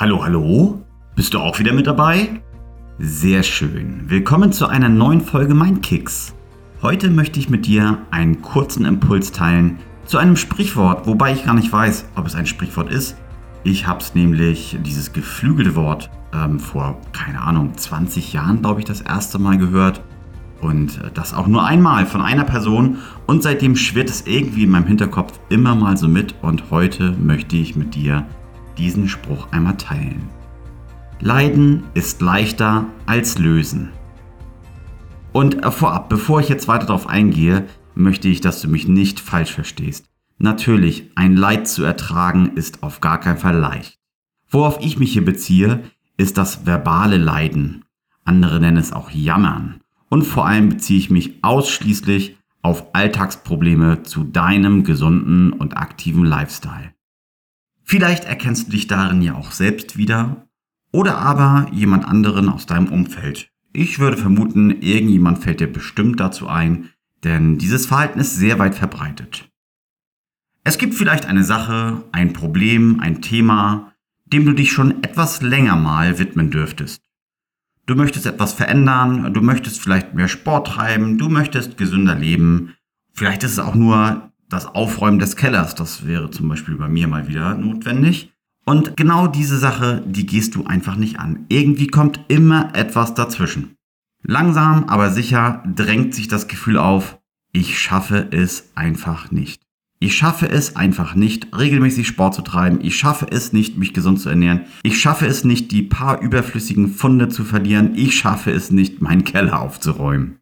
Hallo, hallo? Bist du auch wieder mit dabei? Sehr schön. Willkommen zu einer neuen Folge Mindkicks. Heute möchte ich mit dir einen kurzen Impuls teilen zu einem Sprichwort, wobei ich gar nicht weiß, ob es ein Sprichwort ist. Ich habe es nämlich, dieses geflügelte Wort, ähm, vor, keine Ahnung, 20 Jahren, glaube ich, das erste Mal gehört. Und äh, das auch nur einmal von einer Person. Und seitdem schwirrt es irgendwie in meinem Hinterkopf immer mal so mit. Und heute möchte ich mit dir diesen Spruch einmal teilen. Leiden ist leichter als lösen. Und vorab, bevor ich jetzt weiter darauf eingehe, möchte ich, dass du mich nicht falsch verstehst. Natürlich, ein Leid zu ertragen ist auf gar keinen Fall leicht. Worauf ich mich hier beziehe, ist das verbale Leiden. Andere nennen es auch Jammern. Und vor allem beziehe ich mich ausschließlich auf Alltagsprobleme zu deinem gesunden und aktiven Lifestyle. Vielleicht erkennst du dich darin ja auch selbst wieder oder aber jemand anderen aus deinem Umfeld. Ich würde vermuten, irgendjemand fällt dir bestimmt dazu ein, denn dieses Verhalten ist sehr weit verbreitet. Es gibt vielleicht eine Sache, ein Problem, ein Thema, dem du dich schon etwas länger mal widmen dürftest. Du möchtest etwas verändern, du möchtest vielleicht mehr Sport treiben, du möchtest gesünder leben. Vielleicht ist es auch nur das Aufräumen des Kellers, das wäre zum Beispiel bei mir mal wieder notwendig. Und genau diese Sache, die gehst du einfach nicht an. Irgendwie kommt immer etwas dazwischen. Langsam, aber sicher drängt sich das Gefühl auf, ich schaffe es einfach nicht. Ich schaffe es einfach nicht, regelmäßig Sport zu treiben. Ich schaffe es nicht, mich gesund zu ernähren. Ich schaffe es nicht, die paar überflüssigen Funde zu verlieren. Ich schaffe es nicht, meinen Keller aufzuräumen.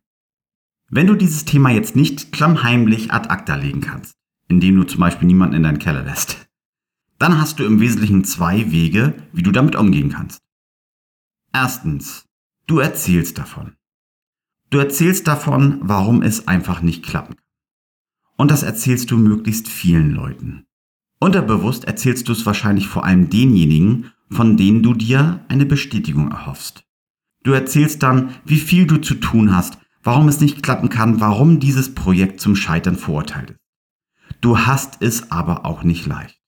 Wenn du dieses Thema jetzt nicht klammheimlich ad acta legen kannst, indem du zum Beispiel niemanden in deinen Keller lässt, dann hast du im Wesentlichen zwei Wege, wie du damit umgehen kannst. Erstens, du erzählst davon. Du erzählst davon, warum es einfach nicht klappen kann. Und das erzählst du möglichst vielen Leuten. Unterbewusst erzählst du es wahrscheinlich vor allem denjenigen, von denen du dir eine Bestätigung erhoffst. Du erzählst dann, wie viel du zu tun hast, warum es nicht klappen kann, warum dieses Projekt zum Scheitern verurteilt ist. Du hast es aber auch nicht leicht.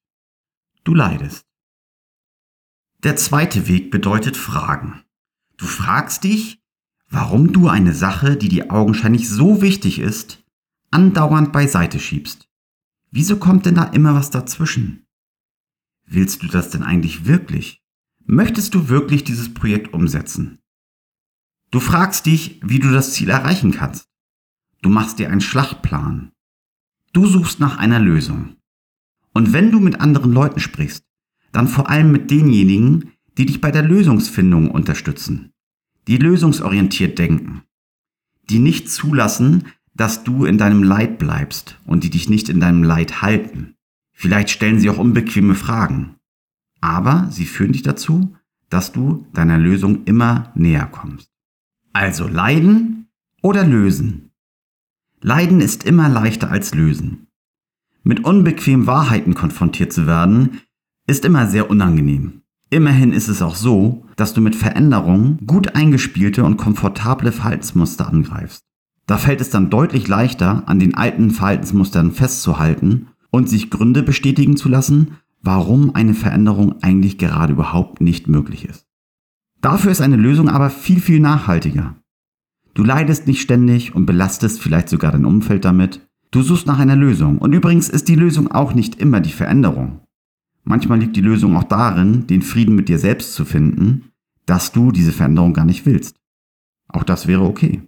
Du leidest. Der zweite Weg bedeutet Fragen. Du fragst dich, warum du eine Sache, die dir augenscheinlich so wichtig ist, andauernd beiseite schiebst. Wieso kommt denn da immer was dazwischen? Willst du das denn eigentlich wirklich? Möchtest du wirklich dieses Projekt umsetzen? Du fragst dich, wie du das Ziel erreichen kannst. Du machst dir einen Schlachtplan. Du suchst nach einer Lösung. Und wenn du mit anderen Leuten sprichst, dann vor allem mit denjenigen, die dich bei der Lösungsfindung unterstützen, die lösungsorientiert denken, die nicht zulassen, dass du in deinem Leid bleibst und die dich nicht in deinem Leid halten. Vielleicht stellen sie auch unbequeme Fragen, aber sie führen dich dazu, dass du deiner Lösung immer näher kommst. Also leiden oder lösen. Leiden ist immer leichter als lösen. Mit unbequemen Wahrheiten konfrontiert zu werden, ist immer sehr unangenehm. Immerhin ist es auch so, dass du mit Veränderungen gut eingespielte und komfortable Verhaltensmuster angreifst. Da fällt es dann deutlich leichter, an den alten Verhaltensmustern festzuhalten und sich Gründe bestätigen zu lassen, warum eine Veränderung eigentlich gerade überhaupt nicht möglich ist. Dafür ist eine Lösung aber viel, viel nachhaltiger. Du leidest nicht ständig und belastest vielleicht sogar dein Umfeld damit. Du suchst nach einer Lösung. Und übrigens ist die Lösung auch nicht immer die Veränderung. Manchmal liegt die Lösung auch darin, den Frieden mit dir selbst zu finden, dass du diese Veränderung gar nicht willst. Auch das wäre okay.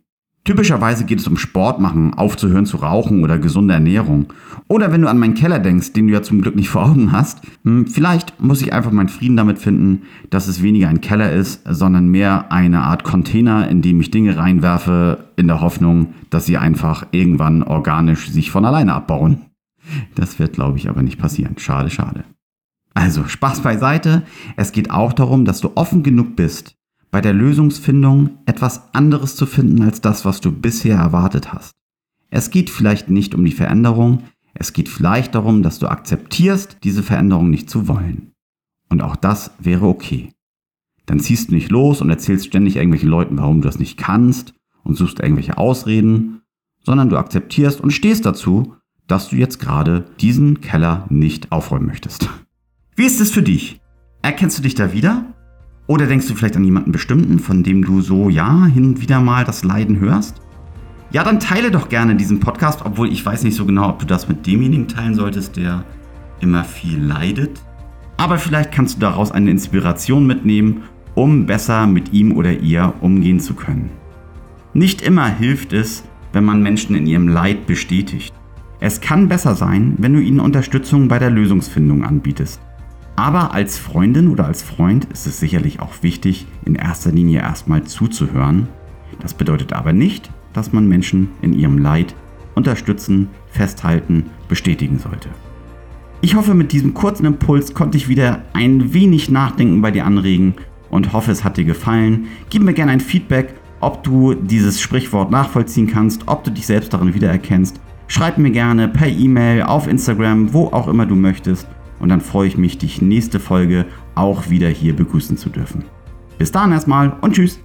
Typischerweise geht es um Sport machen, aufzuhören zu rauchen oder gesunde Ernährung. Oder wenn du an meinen Keller denkst, den du ja zum Glück nicht vor Augen hast, hm, vielleicht muss ich einfach meinen Frieden damit finden, dass es weniger ein Keller ist, sondern mehr eine Art Container, in dem ich Dinge reinwerfe, in der Hoffnung, dass sie einfach irgendwann organisch sich von alleine abbauen. Das wird, glaube ich, aber nicht passieren. Schade, schade. Also, Spaß beiseite. Es geht auch darum, dass du offen genug bist, bei der Lösungsfindung etwas anderes zu finden als das, was du bisher erwartet hast. Es geht vielleicht nicht um die Veränderung, es geht vielleicht darum, dass du akzeptierst, diese Veränderung nicht zu wollen. Und auch das wäre okay. Dann ziehst du nicht los und erzählst ständig irgendwelchen Leuten, warum du das nicht kannst und suchst irgendwelche Ausreden, sondern du akzeptierst und stehst dazu, dass du jetzt gerade diesen Keller nicht aufräumen möchtest. Wie ist es für dich? Erkennst du dich da wieder? Oder denkst du vielleicht an jemanden bestimmten, von dem du so, ja, hin und wieder mal das Leiden hörst? Ja, dann teile doch gerne diesen Podcast, obwohl ich weiß nicht so genau, ob du das mit demjenigen teilen solltest, der immer viel leidet. Aber vielleicht kannst du daraus eine Inspiration mitnehmen, um besser mit ihm oder ihr umgehen zu können. Nicht immer hilft es, wenn man Menschen in ihrem Leid bestätigt. Es kann besser sein, wenn du ihnen Unterstützung bei der Lösungsfindung anbietest. Aber als Freundin oder als Freund ist es sicherlich auch wichtig, in erster Linie erstmal zuzuhören. Das bedeutet aber nicht, dass man Menschen in ihrem Leid unterstützen, festhalten, bestätigen sollte. Ich hoffe, mit diesem kurzen Impuls konnte ich wieder ein wenig Nachdenken bei dir anregen und hoffe, es hat dir gefallen. Gib mir gerne ein Feedback, ob du dieses Sprichwort nachvollziehen kannst, ob du dich selbst darin wiedererkennst. Schreib mir gerne per E-Mail, auf Instagram, wo auch immer du möchtest. Und dann freue ich mich, dich nächste Folge auch wieder hier begrüßen zu dürfen. Bis dahin erstmal und tschüss.